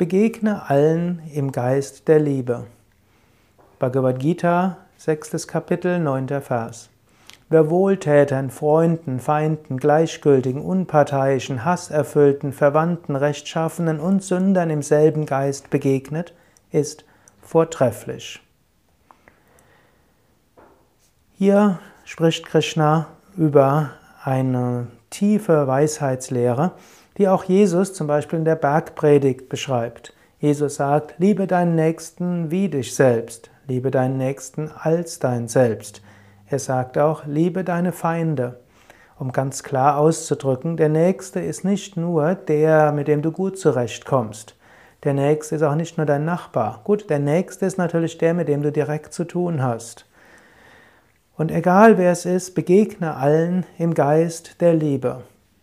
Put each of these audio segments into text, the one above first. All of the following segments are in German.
Begegne allen im Geist der Liebe. Bhagavad Gita, sechstes Kapitel, neunter Vers. Wer Wohltätern, Freunden, Feinden, Gleichgültigen, Unparteiischen, Hasserfüllten, Verwandten, Rechtschaffenen und Sündern im selben Geist begegnet, ist vortrefflich. Hier spricht Krishna über eine tiefe Weisheitslehre, die auch Jesus zum Beispiel in der Bergpredigt beschreibt. Jesus sagt, liebe deinen Nächsten wie dich selbst, liebe deinen Nächsten als dein Selbst. Er sagt auch, liebe deine Feinde. Um ganz klar auszudrücken, der Nächste ist nicht nur der, mit dem du gut zurechtkommst. Der Nächste ist auch nicht nur dein Nachbar. Gut, der Nächste ist natürlich der, mit dem du direkt zu tun hast. Und egal wer es ist, begegne allen im Geist der Liebe.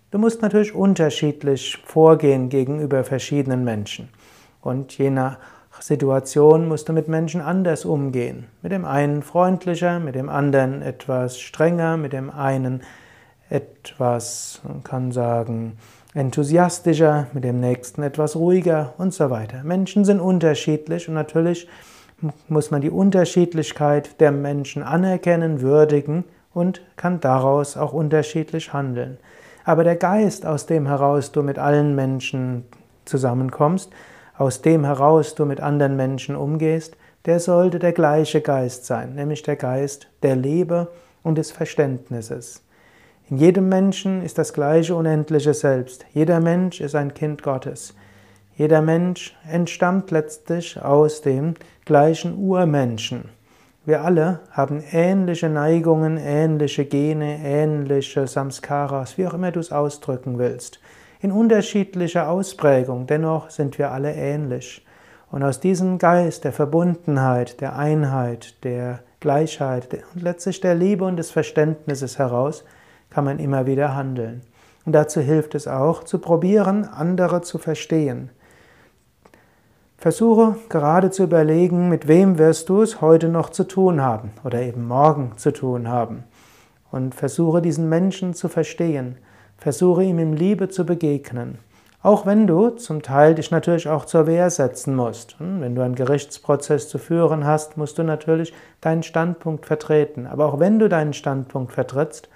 Du musst natürlich unterschiedlich vorgehen gegenüber verschiedenen Menschen. Und je nach Situation musst du mit Menschen anders umgehen. Mit dem einen freundlicher, mit dem anderen etwas strenger, mit dem einen etwas, man kann sagen, enthusiastischer, mit dem nächsten etwas ruhiger und so weiter. Menschen sind unterschiedlich und natürlich muss man die Unterschiedlichkeit der Menschen anerkennen, würdigen und kann daraus auch unterschiedlich handeln. Aber der Geist, aus dem heraus du mit allen Menschen zusammenkommst, aus dem heraus du mit anderen Menschen umgehst, der sollte der gleiche Geist sein, nämlich der Geist der Liebe und des Verständnisses. In jedem Menschen ist das gleiche unendliche Selbst. Jeder Mensch ist ein Kind Gottes. Jeder Mensch entstammt letztlich aus dem gleichen Urmenschen. Wir alle haben ähnliche Neigungen, ähnliche Gene, ähnliche Samskaras, wie auch immer du es ausdrücken willst. In unterschiedlicher Ausprägung, dennoch sind wir alle ähnlich. Und aus diesem Geist der Verbundenheit, der Einheit, der Gleichheit und letztlich der Liebe und des Verständnisses heraus kann man immer wieder handeln. Und dazu hilft es auch, zu probieren, andere zu verstehen. Versuche gerade zu überlegen, mit wem wirst du es heute noch zu tun haben oder eben morgen zu tun haben. Und versuche diesen Menschen zu verstehen. Versuche ihm in Liebe zu begegnen. Auch wenn du zum Teil dich natürlich auch zur Wehr setzen musst. Hm, wenn du einen Gerichtsprozess zu führen hast, musst du natürlich deinen Standpunkt vertreten. Aber auch wenn du deinen Standpunkt vertrittst,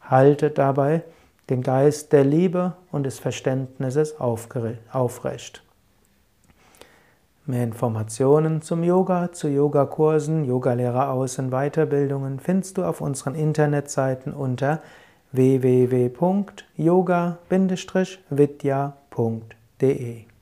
halte dabei den Geist der Liebe und des Verständnisses aufrecht. Mehr Informationen zum Yoga, zu Yogakursen, Yogalehrer aus und Weiterbildungen findest du auf unseren Internetseiten unter www.yoga-vidya.de